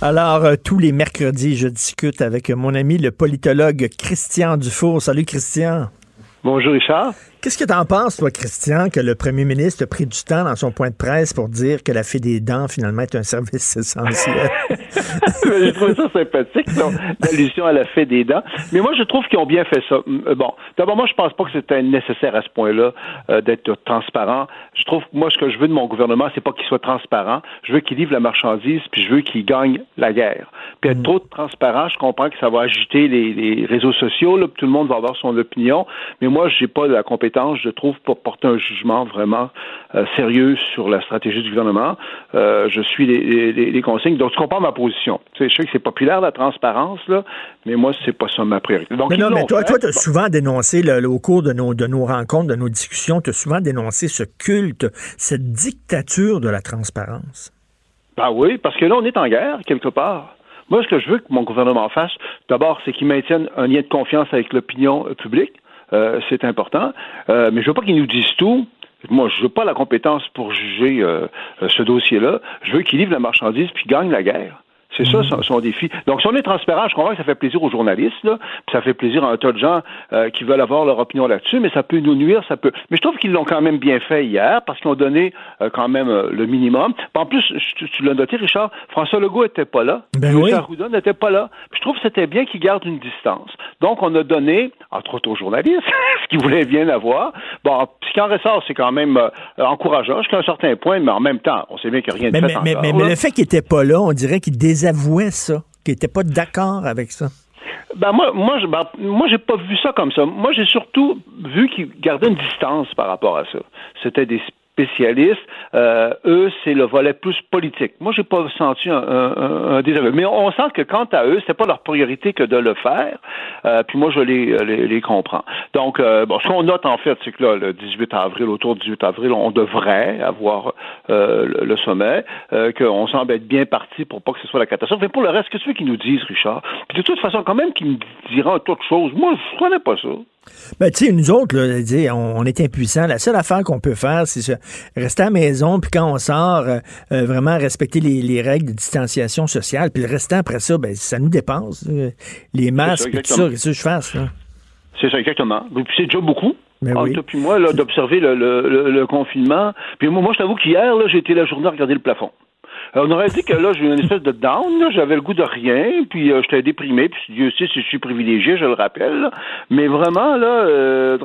Alors, euh, tous les mercredis, je discute avec mon ami le politologue Christian Dufour. Salut Christian. Bonjour Richard. Qu'est-ce que tu en penses, toi, Christian, que le premier ministre a pris du temps dans son point de presse pour dire que la fée des dents, finalement, est un service essentiel? je trouve ça sympathique, l'allusion à la fée des dents. Mais moi, je trouve qu'ils ont bien fait ça. Euh, bon, d'abord, moi, je pense pas que c'était nécessaire à ce point-là euh, d'être transparent. Je trouve, moi, ce que je veux de mon gouvernement, c'est pas qu'il soit transparent. Je veux qu'il livre la marchandise, puis je veux qu'il gagne la guerre. Puis être mm. trop transparent, je comprends que ça va agiter les, réseaux sociaux, là, tout le monde va avoir son opinion. Mais moi, j'ai pas la compétence je trouve, pour porter un jugement vraiment euh, sérieux sur la stratégie du gouvernement. Euh, je suis les, consignes. Donc, tu comprends ma position. Tu sais, je sais que c'est populaire, la transparence, là, mais moi, c'est pas ça ma priorité. Donc, mais non, mais toi, tu as souvent dénoncé, au cours de nos, de nos rencontres, de nos discussions, tu as souvent dénoncé ce culte, cette dictature de la transparence. Ben oui, parce que là, on est en guerre, quelque part. Moi, ce que je veux que mon gouvernement fasse, d'abord, c'est qu'il maintienne un lien de confiance avec l'opinion publique. Euh, c'est important. Euh, mais je veux pas qu'ils nous disent tout. Moi, je veux pas la compétence pour juger euh, ce dossier-là. Je veux qu'ils livrent la marchandise puis gagnent la guerre. C'est ça mhm. son, défi. Donc, si on est transparent, je comprends que ça fait plaisir aux journalistes, là, puis ça fait plaisir à un tas de gens euh, qui veulent avoir leur opinion là-dessus, mais ça peut nous nuire, ça peut. Mais je trouve qu'ils l'ont quand même bien fait hier, parce qu'ils ont donné euh, quand même euh, le minimum. en plus, tu, l'as noté, Richard, François Legault n'était pas là. Ben oui. Arruda n'était pas là. je trouve que c'était bien qu'ils gardent une distance. Donc, on a donné, entre autres aux journalistes, ce qu'ils voulaient bien avoir. Bon, ce qui en ressort, c'est quand même encourageant jusqu'à un certain point, mais en même temps, on sait bien qu'il n'y a rien de mais, fait mais, mais, le fait qu'il n'était pas là, on dirait qu'il désavouait ça, qu'il n'était pas d'accord avec ça? Ben moi, moi, je, ben, moi, j'ai pas vu ça comme ça. Moi, j'ai surtout vu qu'il gardait une distance par rapport à ça. C'était des spécialistes. Euh, eux, c'est le volet plus politique. Moi, j'ai pas senti un, un. Mais on sent que quant à eux, c'est pas leur priorité que de le faire. Euh, puis moi, je les, les comprends. Donc, euh, bon, ce qu'on note en fait, c'est que là, le 18 avril, autour du 18 avril, on devrait avoir euh, le, sommet, euh, qu'on semble être bien parti pour pas que ce soit la catastrophe. Mais pour le reste, qu'est-ce qu'ils nous disent, Richard? Puis de toute façon, quand même qu'ils me diront autre chose. Moi, je connais pas ça. Ben, tu sais, nous autres, là, on, est impuissants. La seule affaire qu'on peut faire, c'est rester à la maison, puis quand on sort, euh, euh, vraiment respecter les, règles de distanciation sociale. Puis le restant, après ça, ben, ça nous dépense. Les masques, tout ça, qu'est-ce que je fasse? C'est ça, exactement. Puis c'est déjà beaucoup. Mais ben oui. puis moi, d'observer le, confinement. Puis moi, moi je t'avoue qu'hier, j'ai été la journée à regarder le plafond. Euh, on aurait dit que là, j'ai eu une espèce de down, j'avais le goût de rien, puis euh, j'étais déprimé, puis Dieu sait si je suis privilégié, je le rappelle. Mais vraiment, là, euh,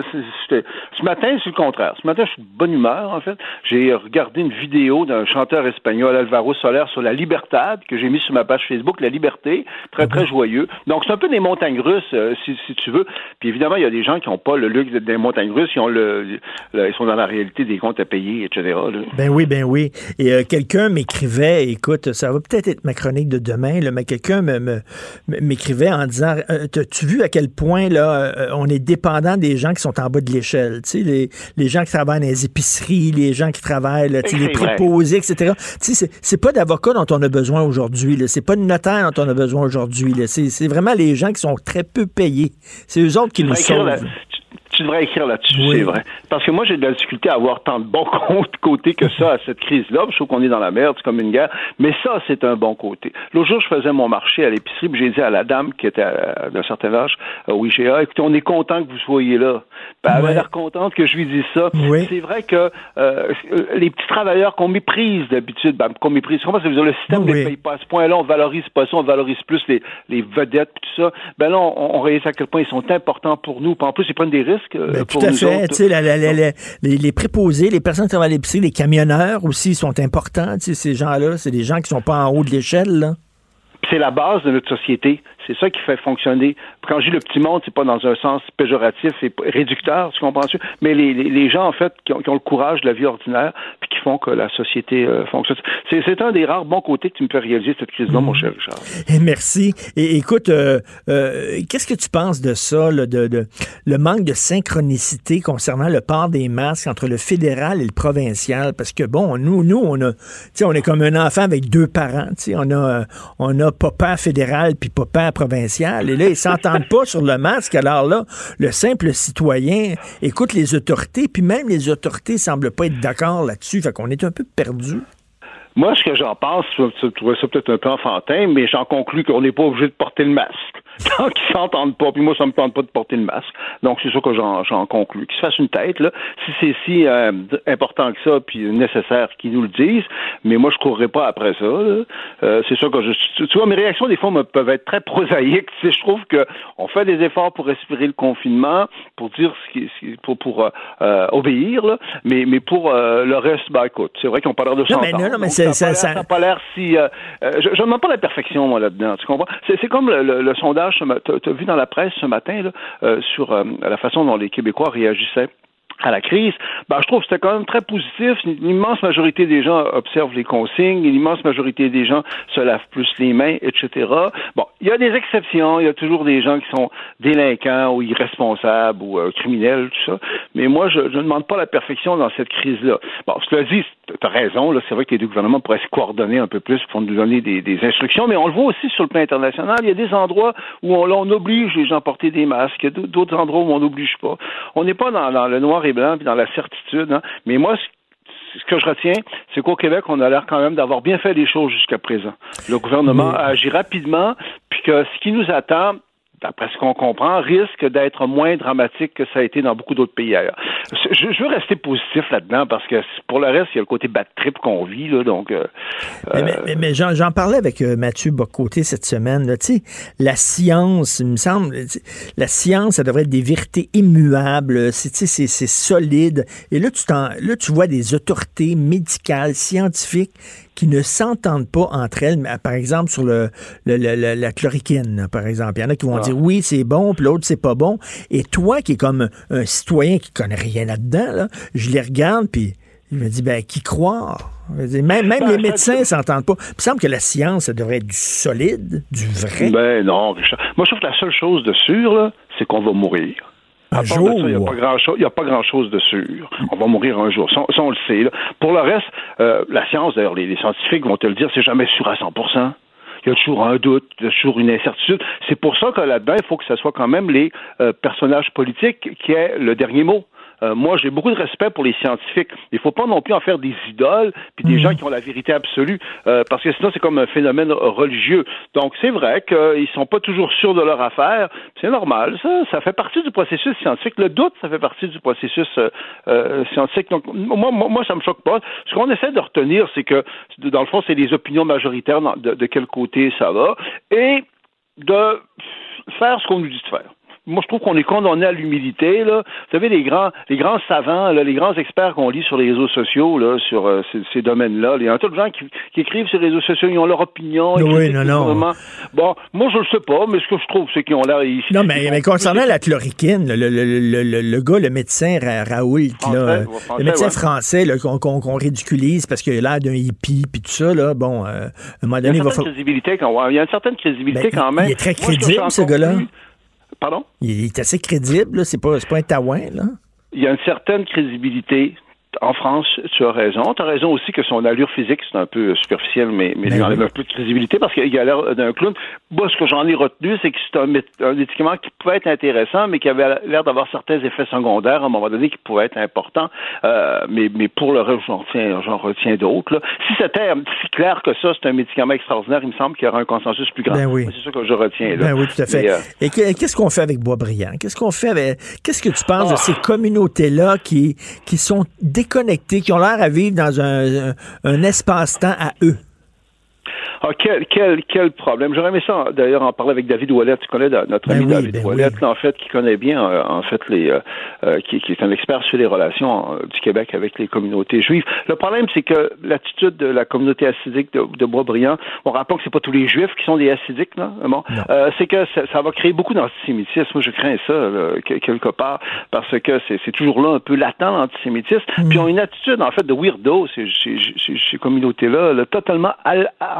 ce matin, c'est le contraire. Ce matin, je suis de bonne humeur, en fait. J'ai regardé une vidéo d'un chanteur espagnol, Alvaro Soler, sur la Libertad, que j'ai mis sur ma page Facebook, La Liberté, très, très mhm. joyeux. Donc, c'est un peu des montagnes russes, si, si, tu veux. Puis évidemment, il y a des gens qui n'ont pas le luxe des montagnes russes, ils, ont le, ils sont dans la réalité des comptes à payer, etc. Ben oui, ben oui. Et quelqu'un, mais m'écrivait, écoute, ça va peut-être être ma chronique de demain, mais quelqu'un m'écrivait en disant euh, As-tu vu à quel point là, euh, on est dépendant des gens qui sont en bas de l'échelle? Tu sais, les, gens qui travaillent dans les épiceries, les gens qui travaillent, là, les préposés, etc. Tu sais, c'est pas d'avocats dont on a besoin aujourd'hui. C'est pas de notaire dont on a besoin aujourd'hui. C'est vraiment les gens qui sont très peu payés. C'est eux autres qui nous sauvent tu devrais écrire là-dessus, c'est vrai. Parce que moi, j'ai de la difficulté à avoir tant de bons côtés que ça à cette crise-là. Je trouve qu'on est dans la merde, c'est comme une guerre. Mais ça, c'est un bon côté. L'autre jour, je faisais mon marché à l'épicerie, j'ai dit à la dame qui était d'un certain âge au IGA, écoutez, on est content que vous soyez là. Ben, elle avait l'air contente que je lui dise ça. C'est vrai que euh, les petits travailleurs qu'on méprise d'habitude, ben, qu'on méprise, comment ça veut dire, le système ne les paye pas à ce point-là, on valorise pas ça, on valorise plus les, les vedettes, tout ça. Ben là, on, on réalise à quel point ils sont importants pour nous. en plus, ils prennent des risques ben, tout à fait. les, préposés, les personnes qui travaillent à l'épicerie, les camionneurs aussi sont importants. Ces gens-là, c'est des gens qui sont pas en haut de l'échelle. C'est la base de notre société. C'est ça qui fait fonctionner. Quand je dis le petit monde, c'est pas dans un sens péjoratif et réducteur, tu comprends-tu? Mais les, les, gens, en fait, qui ont, le courage de la vie ordinaire, puis qui font que la société euh, fonctionne. C'est un des rares bons côtés que tu me fais réaliser cette crise-là, mon cher Richard. Et merci. Et écoute, euh, euh, qu'est-ce que tu penses de ça, de, de, le manque de synchronicité concernant le port des masques entre le fédéral et le provincial? Parce que bon, nous, nous, on a, on est comme un enfant avec deux parents. On a, on a papa fédéral puis papa Et là, ils s'entendent pas sur le masque. Alors là, le simple citoyen écoute les autorités, puis même les autorités semblent pas être d'accord là-dessus. Fait qu'on est un peu perdu. Moi, ce que j'en pense, je trouvais ça peut-être un peu enfantin, mais j'en conclus qu'on n'est pas obligé de porter le masque. tant qu'ils s'entendent pas, puis moi, ça me tente pas de porter le masque. Donc, c'est ça que j'en, j'en conclus. Qu'ils se fassent une tête, là. Si c'est si euh, important que ça, puis nécessaire qu'ils nous le disent, mais moi, je courrais pas après ça. Euh, c'est ça que je... Tu vois, mes réactions, des fois, me, peuvent être très prosaïques. Tu sais, je trouve que on fait des efforts pour respirer le confinement, pour dire ce qui... pour, pour euh, obéir, là. Mais, mais pour le reste, bah, écoute, c'est vrai qu'on parle de non, mais non, non, mais c'est, ça, ça, n'a pas l'air si... je ne demande pas la perfection, moi, là-dedans, tu comprends? C'est, c'est comme le sondage tu as vu dans la presse ce matin euh, sur euh, la façon dont les Québécois réagissaient? À la crise, ben, je trouve que c'était quand même très positif. Une immense majorité des gens observent les consignes, une immense majorité des gens se lavent plus les mains, etc. Bon, il y a des exceptions, il y a toujours des gens qui sont délinquants ou irresponsables ou euh, criminels, tout ça. Mais moi, je ne demande pas la perfection dans cette crise-là. Bon, cela dit, tu as raison, là, c'est vrai que les deux gouvernements pourraient se coordonner un peu plus pour nous donner des, instructions, mais on le voit aussi sur le plan international. Il y a des endroits où on, on oblige les gens à porter des masques, il y a d'autres endroits où on n'oblige pas. On n'est pas dans, dans le noir blanc, puis dans la certitude. Hein. Mais moi, ce que je retiens, c'est qu'au Québec, on a l'air quand même d'avoir bien fait les choses jusqu'à présent. Le gouvernement a agi rapidement, puis que ce qui nous attend, d'après ce qu'on comprend, risque d'être moins dramatique que ça a été dans beaucoup d'autres pays ailleurs. Je, veux rester positif là-dedans parce que pour le reste, il y a le côté bad trip qu'on vit. Là, donc, euh, mais, mais, j'en parlais avec euh, Mathieu Bocoté cette semaine. Là, la science, il me semble, la science, ça devrait être des vérités immuables. C'est solide. Et là tu, là, tu vois des autorités médicales, scientifiques qui ne s'entendent pas entre elles, par exemple sur le, la chloroquine, par exemple. Il y en a qui vont ah. dire oui, c'est bon, puis l'autre, c'est pas bon. Et toi, qui es comme un citoyen qui connaît rien là-dedans, là, je les regarde, puis je me dis, ben, qui croire? Même, même ben, les médecins s'entendent pas. Il me semble que la science, ça devrait être du solide, du vrai. Ben non, Richard. Moi, je trouve que la seule chose de sûr, c'est qu'on va mourir. Un jour. Il n'y a pas grand-chose grand, grand chose de sûr. On va mourir un jour. Ça, on le sait. Pour le reste, euh, la science, d'ailleurs, les, scientifiques vont te le dire, c'est jamais sûr à 100 il y a toujours un doute, il y a toujours une incertitude. C'est pour ça que là-dedans, il faut que ce soit quand même les euh, personnages politiques qui aient le dernier mot. Euh, moi, j'ai beaucoup de respect pour les scientifiques. Il ne faut pas non plus en faire des idoles, puis des hmm. gens qui ont la vérité absolue, euh, parce que sinon, c'est comme un phénomène religieux. Donc, c'est vrai qu'ils ne sont pas toujours sûrs de leur affaire. C'est normal, ça. Ça fait partie du processus scientifique. Le doute, ça fait partie du processus euh, scientifique. Donc, moi, moi, ça me choque pas. Ce qu'on essaie de retenir, c'est que, dans le fond, c'est les opinions majoritaires de, de quel côté ça va, et de faire ce qu'on nous dit de faire moi, je trouve qu'on est condamné à l'humilité. Là. Vous savez, les grands, les grands savants, là, les grands experts qu'on lit sur les réseaux sociaux, là, sur euh, ces, domaines-là, il y a un tas de gens qui, écrivent sur les réseaux sociaux, ils ont leur opinion. Oui, non, non. Bon, moi, je le sais pas, mais ce que je trouve, c'est qu'ils ont l'air... Non, mais, mais concernant la chloroquine, le, le, le, le, gars, le médecin Raoul, là, le médecin français qu'on ridiculise parce qu'il a l'air d'un hippie, puis tout ça, là, bon, euh, à un moment donné, il, va falloir... Il y a une certaine crédibilité ben, quand même. Il est très crédible, ce gars-là. Pardon? Il est assez crédible, c'est pas, pas un taouin, là. Il y a une certaine crédibilité en France, tu as raison. Tu as raison aussi que son allure physique, c'est un peu superficiel, mais, mais il ben enlève un peu de crédibilité parce qu'il a l'air d'un clown. Moi, ce que j'en ai retenu, c'est que c'est un, médicament qui pouvait être intéressant, mais qui avait l'air d'avoir certains effets secondaires à un moment donné qui pouvaient être importants. Euh, mais, mais pour le reste, j'en retiens, retiens d'autres. Si c'était si clair que ça, c'est un médicament extraordinaire, il me semble qu'il y aura un consensus plus grand. Ben oui. C'est ça que je retiens. Là. Ben oui, tout à fait. Euh, Et qu'est-ce qu'on fait avec Boisbriand? Qu'est-ce qu'on fait avec. Qu'est-ce que tu penses de ah. ces communautés-là qui, qui sont déconnectés, qui ont l'air à vivre dans un, un, espace-temps à eux? Ah, quel, quel, quel problème. J'aurais aimé ça, d'ailleurs, en parler avec David Ouellet. Tu connais notre Ben ami oui, David ben Ouellet, oui. en fait, qui connaît bien, euh, en fait, les, euh, euh, qui, qui est un expert sur les relations euh, du Québec avec les communautés juives. Le problème, c'est que l'attitude de la communauté hassidique de, de Boisbriand, on rappelle que c'est pas tous les juifs qui sont des hassidiques, là, bon, euh, c'est que ça, ça va créer beaucoup d'antisémitisme. Moi, je crains ça, là, que- quelque part, parce que c'est toujours là un peu latent, l'antisémitisme. Puis ils ont une attitude, en fait, de weirdo, ces, ces, ces, ces communautés-là, là, totalement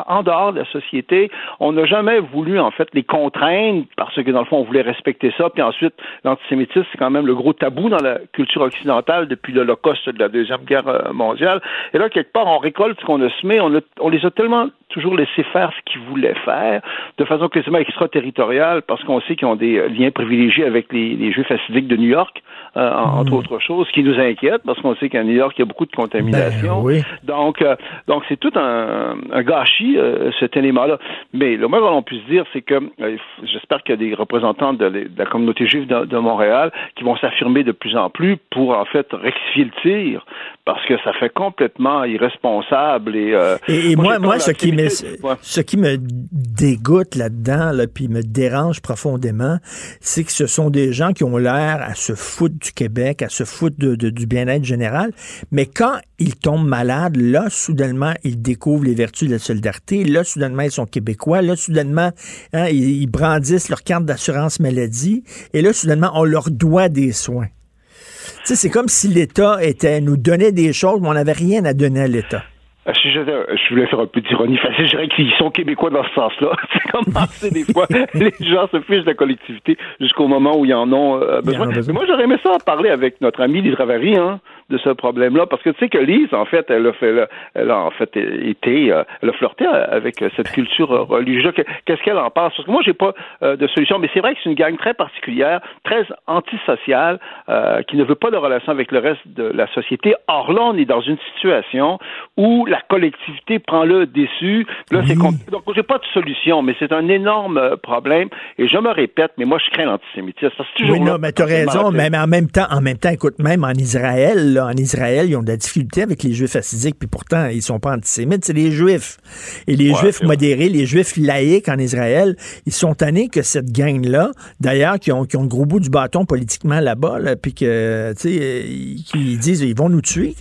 en dehors de la société. On n'a jamais voulu, en fait, les contraindre parce que, dans le fond, on voulait respecter ça. Puis ensuite, l'antisémitisme, c'est quand même le gros tabou dans la culture occidentale depuis l'Holocauste de la Deuxième Guerre euh, mondiale. Et là, quelque part, on récolte ce qu'on a semé. On, a- on les a tellement toujours laissé faire ce qu'ils voulaient faire, de façon quasiment extraterritoriale, parce qu'on sait qu'ils ont des euh, liens privilégiés avec les, les Juifs hassidiques de New York, euh, en- entre autres choses, ce qui nous inquiète, parce qu'on sait qu'à New York, il y a beaucoup de contamination. Ben oui. Donc, euh, donc c'est tout un, un gâchis, euh, cet élément-là. Mais le moins que l'on puisse dire, c'est que euh, j'espère qu'il y a des représentants de, la- de la communauté juive de, de Montréal qui vont s'affirmer de plus en plus pour, en fait, rectifier le tir, parce que ça fait complètement irresponsable. Et, euh, Et, et moi, moi, ce qui me, ce qui me dégoûte là-dedans, là, puis me dérange profondément, c'est que ce sont des gens qui ont l'air à se foutre du Québec, à se foutre de- de- du bien-être général, mais quand ils tombent malades, là, soudainement, ils découvrent les vertus de la solidarité, là, soudainement, ils sont québécois, là, soudainement, hein, ils, brandissent leur carte d'assurance maladie, et là, soudainement, on leur doit des soins. Tu sais, c'est comme si l'État était nous donnait des choses, mais on n'avait rien à donner à l'État. Ah, Si je, je voulais faire un peu d'ironie facile, je dirais qu'ils sont québécois dans ce sens-là. C'est comme c'est des fois, les gens se fichent de la collectivité jusqu'au moment où ils en ont euh, Ils en besoin. ont besoin. Mais moi, j'aurais aimé ça en parler avec notre amie Lise Ravary, hein, de ce problème-là, parce que tu sais que Lise, en fait, elle a fait, elle a, elle a en fait été, euh, elle a flirté avec euh, cette culture euh, religieuse. Que- Qu'est-ce qu'elle en pense? Parce que moi, j'ai pas euh, de solution, mais c'est vrai que c'est une gang très particulière, très antisociale, euh, qui ne veut pas de relation avec le reste de la société. Or là, on est dans une situation où la collectivité prend le dessus. Là, c'est compliqué. Donc, j'ai pas de solution, mais c'est un énorme euh, problème. Et je me répète, mais moi, je crains l'antisémitisme. c'est Oui, non, mais forcément, raison, mais en même temps, en même temps, écoute, même en Israël, là, en Israël, ils ont de la difficulté avec les Juifs hassidiques, puis pourtant, ils sont pas antisémites, c'est les Juifs. Et les Ouais, Juifs modérés, les Juifs laïcs en Israël, ils sont tannés que cette gang-là, d'ailleurs, qui ont, qui ont le gros bout du bâton politiquement là-bas, là, puis que, tu sais, euh, qui disent, ils vont nous tuer.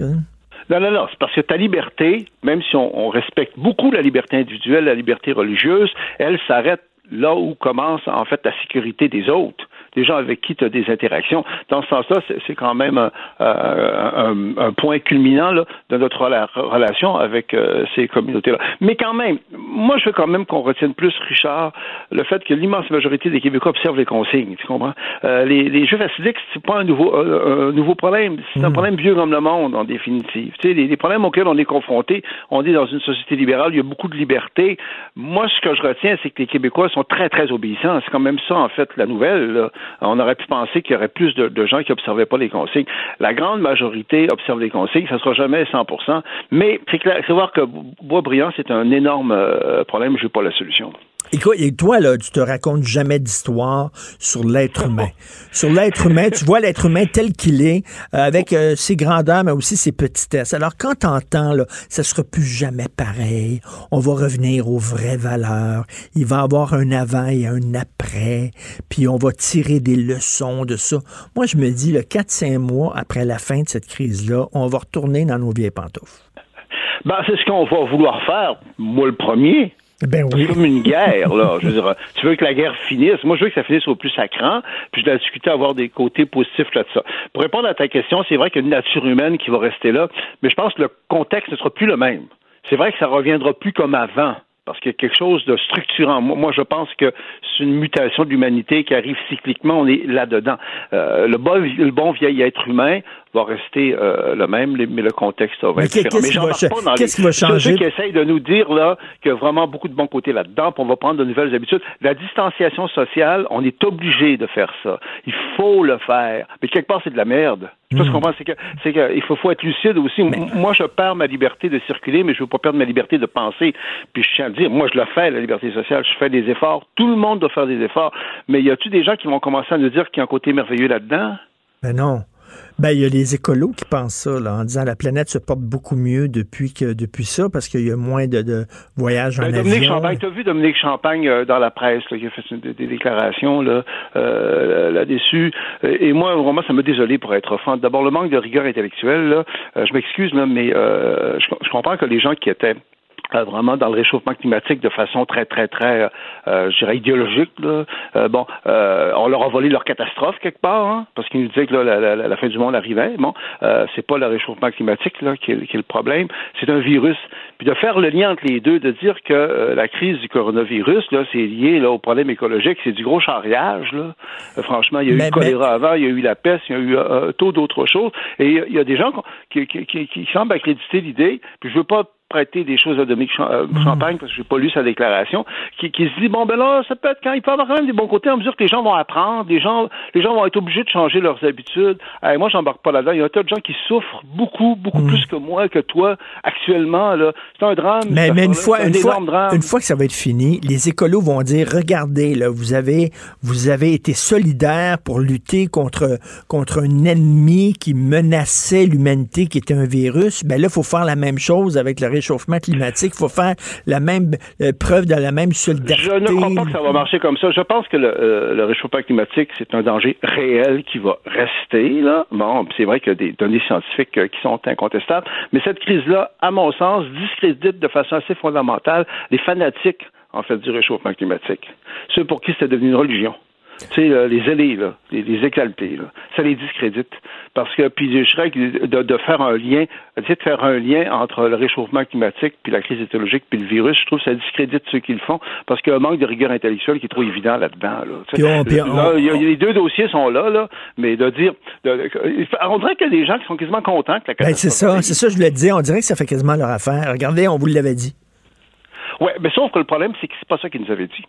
Non, non, non, c'est parce que ta liberté, même si on, on respecte beaucoup la liberté individuelle, la liberté religieuse, elle s'arrête là où commence en fait la sécurité des autres, des gens avec qui tu as des interactions. Dans ce sens-là, c'est- quand même un, euh, un- un point culminant là, de notre rela- relation avec euh, ces communautés-là. Mais quand même, moi, je veux quand même qu'on retienne plus, Richard, le fait que l'immense majorité des Québécois observent les consignes. Tu comprends? Euh, les, les Juifs hassidiques, c'est pas un nouveau, euh, un nouveau problème. C'est un problème vieux comme le monde, en définitive. Tu sais, les, les problèmes auxquels on est confronté, on est dans une société libérale, il y a beaucoup de liberté. Moi, ce que je retiens, c'est que les Québécois sont très, très obéissants. C'est quand même ça, en fait, la nouvelle. là. On aurait pu penser qu'il y aurait plus de, gens qui observaient pas les consignes. La grande majorité observe les consignes. Ça sera jamais 100% Mais c'est clair, c'est voir que Boisbriand, c'est un énorme euh, problème. Je n'ai pas la solution. Écoute, et toi, là, tu te racontes jamais d'histoire sur l'être humain. sur l'être humain, tu vois l'être humain tel qu'il est, euh, avec euh, ses grandeurs, mais aussi ses petitesses. Alors, quand t'entends, là, ça sera plus jamais pareil, on va revenir aux vraies valeurs, il va y avoir un avant et un après, puis on va tirer des leçons de ça. Moi, je me dis, le 4-5 mois après la fin de cette crise-là, on va retourner dans nos vieilles pantoufles. Ben, c'est ce qu'on va vouloir faire. Moi, le premier. Ben C'est oui. comme une guerre, là. Je veux dire, tu veux que la guerre finisse? Moi, je veux que ça finisse au plus sacrant, puis je dois discuter, avoir des côtés positifs là-dessus. Pour répondre à ta question, c'est vrai qu'il y a une nature humaine qui va rester là, mais je pense que le contexte ne sera plus le même. C'est vrai que ça reviendra plus comme avant. Parce qu'il y a quelque chose de structurant. Moi, je pense que c'est une mutation de l'humanité qui arrive cycliquement. On est là-dedans. Euh, le bon vieil être humain va rester euh, le même, mais le contexte va Mais être différent. qu'est-ce qui va j'embarque cha- pas dans les- qu'est-ce qui va changer? Ceux qui essayent de nous dire là qu'il y a vraiment beaucoup de bons côtés là-dedans, puis on va prendre de nouvelles habitudes. La distanciation sociale, on est obligé de faire ça. Il faut le faire. Mais quelque part, c'est de la merde. Je sais pas ce qu'on pense, c'est que c'est que il faut, faut être lucide aussi. M- Moi, je perds ma liberté de circuler, mais je veux pas perdre ma liberté de penser. Puis je tiens à dire, moi, je le fais, la liberté sociale. Je fais des efforts. Tout le monde doit faire des efforts. Mais y a-tu des gens qui vont commencer à nous dire qu'il y a un côté merveilleux là-dedans? Ben non. Ben, il y a les écolos qui pensent ça, là, en disant la planète se porte beaucoup mieux depuis que depuis ça, parce qu'il y a moins de, de voyages en Ben, Dominique avion. Champagne, t'as vu Dominique Champagne euh, dans la presse là, qui a fait des, des déclarations là, euh, là-dessus. Euh, Et moi, vraiment, ça m'a désolé pour être offrant. D'abord, le manque de rigueur intellectuelle. Là, euh, je m'excuse, là, mais je, je comprends que les gens qui étaient euh, vraiment dans le réchauffement climatique de façon très, très, très, euh, je dirais, idéologique. Là. Euh, bon, euh, on leur a volé leur catastrophe quelque part, hein, parce qu'ils nous disaient que là, la, la, la fin du monde arrivait. Bon, euh, c'est pas le réchauffement climatique là, qui, est, qui est le problème, c'est un virus. Puis de faire le lien entre les deux, de dire que euh, la crise du coronavirus, là, c'est lié là, au problème écologique, c'est du gros charriage. Là. Euh, franchement, il y a eu Mais- le choléra avant, il y a eu la peste, il y a eu euh, taux d'autres choses. Et il y a- il y, a des gens qui, qui, qui, qui semblent accréditer l'idée, puis je veux pas prêter des choses à Dominique euh, Mm. Champagne parce que j'ai pas lu sa déclaration, qui, qui se dit bon ben là, ça peut être quand il peut avoir quand même des bons côtés en mesure que les gens vont apprendre, les gens, les gens vont être obligés de changer leurs habitudes. Eh, moi, j'embarque pas là-dedans. Il y a un tas de gens qui souffrent beaucoup, beaucoup Mm. plus que moi, que toi, actuellement. Là, c'est un drame. Mais, mais une fois, un une fois, drame. une fois que ça va être fini, les écolos vont dire regardez là, vous avez vous avez été solidaire pour lutter contre contre un ennemi qui menaçait l'humanité, qui était un virus. Ben là, il faut faire la même chose avec le réchauffement climatique. Il faut faire la même euh, preuve de la même solidarité. Je ne crois pas que ça va marcher comme ça. Je pense que le, euh, le réchauffement climatique, c'est un danger réel qui va rester. Là. Bon, c'est vrai qu'il y a des données scientifiques euh, qui sont incontestables, mais cette crise-là, à mon sens, discrédite de façon assez fondamentale les fanatiques, en fait, du réchauffement climatique. Ceux pour qui c'était devenu une religion. Tu sais, les ailés, là, les, les exaltés, là, ça les discrédite. Parce que, puis je dirais que de, de faire un lien, de faire un lien entre le réchauffement climatique, puis la crise écologique, puis le virus, je trouve que ça discrédite ceux qui le font, parce qu'il y a un manque de rigueur intellectuelle qui est trop évident là-dedans. Là, là, les deux dossiers sont là, là, mais de dire... de- on dirait qu'il y a des gens qui sont quasiment contents que la Ben, c'est ça, c'est ça, je le disais. On dirait que ça fait quasiment leur affaire. Regardez, on vous l'avait dit. Ouais, mais sauf que le problème, c'est que c'est pas ça qu'ils nous avaient dit.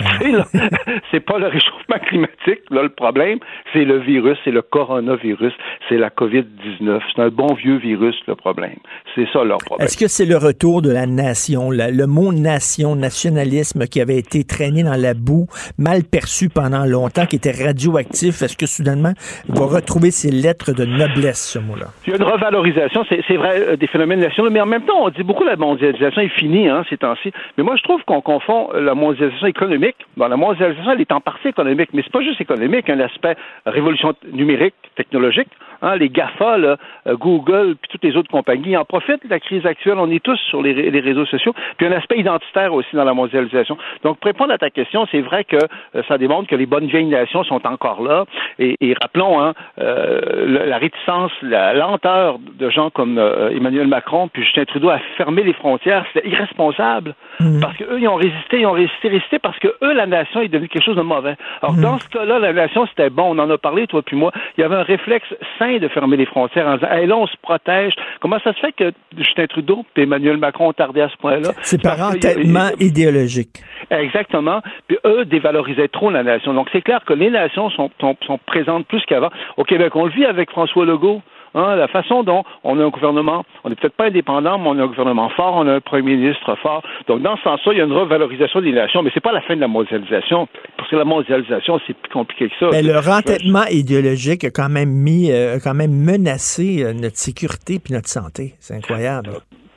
C'est pas le réchauffement climatique, là, le problème, c'est le virus, c'est le coronavirus, c'est la COVID-19. C'est un bon vieux virus, le problème. C'est ça leur problème. Est-ce que c'est le retour de la nation, la- le mot nation, nationalisme qui avait été traîné dans la boue, mal perçu pendant longtemps, qui était radioactif, est-ce que soudainement il va retrouver ses lettres de noblesse, ce mot-là? Il y a une revalorisation, c'est vrai, euh, des phénomènes nationaux, mais en même temps, on dit beaucoup la mondialisation est finie hein, ces temps-ci. Mais moi, je trouve qu'on confond la mondialisation économique. La mondialisation, elle est en partie économique, mais c'est pas juste économique, un aspect révolution numérique, technologique. Hein, les GAFA, là, euh, Google, puis toutes les autres compagnies en profitent de la crise actuelle. On est tous sur les, ré- les réseaux sociaux. Puis un aspect identitaire aussi dans la mondialisation. Donc, pour répondre à ta question, c'est vrai que euh, ça démontre que les bonnes vieilles nations sont encore là. Et, et rappelons hein, euh, la réticence, la lenteur de gens comme euh, Emmanuel Macron puis Justin Trudeau à fermer les frontières, c'était irresponsable. Parce qu'eux, ils ont résisté, ils ont résisté, résisté parce que eux, la nation est devenue quelque chose de mauvais. Alors, dans ce cas-là, la nation, c'était bon. On en a parlé, toi puis moi. Il y avait un réflexe sain de fermer les frontières en disant, hey, là, on se protège. Comment ça se fait que Justin Trudeau et Emmanuel Macron ont tardé à ce point-là? C'est par entêtement idéologique. Exactement. Puis eux dévalorisaient trop la nation. Donc c'est clair que les nations sont, sont, sont présentes plus qu'avant. Au Québec, on le vit avec François Legault. Hein, la façon dont on a un gouvernement, on n'est peut-être pas indépendant, mais on a un gouvernement fort, on a un premier ministre fort. Donc, dans ce sens-là, il y a une revalorisation des nations, mais c'est pas la fin de la mondialisation, parce que la mondialisation, c'est plus compliqué que ça. Mais C'est- le rentêtement idéologique a quand même mis, euh, quand même menacé euh, notre sécurité puis notre santé. C'est incroyable.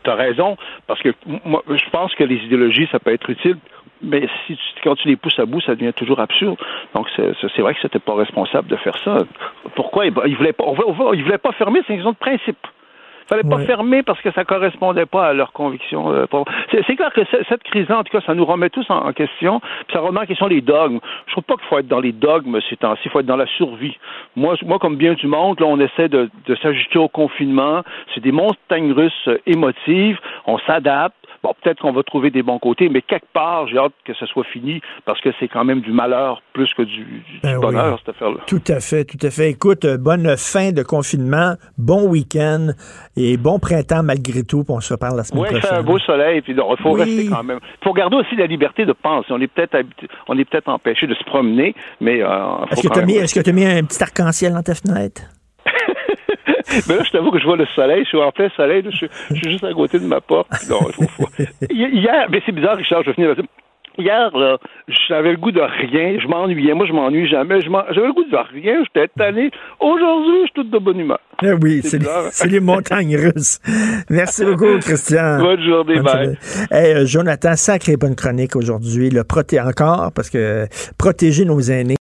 T'as raison, parce que moi, je pense que les idéologies, ça peut être utile, mais si tu, quand tu les pousses à bout, ça devient toujours absurde. Donc, c'est vrai que c'était pas responsable de faire ça. Pourquoi? Ils il voulaient pas, on va- on ils voulaient pas fermer, c'est une question de principe. Il fallait pas Ouais. fermer parce que ça correspondait pas à leurs convictions. euh, C'est clair que ce- cette crise-là, en tout cas, ça nous remet tous en, en question. Puis ça remet en question les dogmes. Je trouve pas qu'il faut être dans les dogmes ces temps-ci. Il faut être dans la survie. Moi, moi comme bien du monde, là, on essaie de, de s'ajuster au confinement. C'est des montagnes russes euh, émotives. On s'adapte. Bon, peut-être qu'on va trouver des bons côtés, mais quelque part, j'ai hâte que ce soit fini parce que c'est quand même du malheur plus que du, Ben oui. bonheur, cette affaire-là. Tout à fait, tout à fait. Écoute, euh, bonne fin de confinement, bon week-end et bon printemps malgré tout, puis on se reparle la semaine Oui, il fait prochaine. un beau soleil, puis il faut Oui. rester quand même. Il faut garder aussi la liberté de penser. On est peut-être on est peut-être empêché de se promener, mais euh, Est-ce que tu as mis, un petit arc-en-ciel dans ta fenêtre? Mais là, je t'avoue que je vois le soleil, je suis en plein soleil, je, suis- je suis juste à côté de ma porte. Non, il faut, faut- Hi- Hier, mais c'est bizarre, Richard, je vais finir là-dessus. Hier, là, j'avais le goût de rien. Je m'ennuyais. Moi, je m'ennuie jamais. J'avais le goût de rien. J'étais tanné. Aujourd'hui, je suis toute de bonne humeur. Ah oui, c'est les, hein? les, montagnes russes. Merci beaucoup, Christian. Bonne journée, bye. Hey, euh, Jonathan, sacré bonne chronique aujourd'hui. Le proté encore, parce que protéger nos aînés.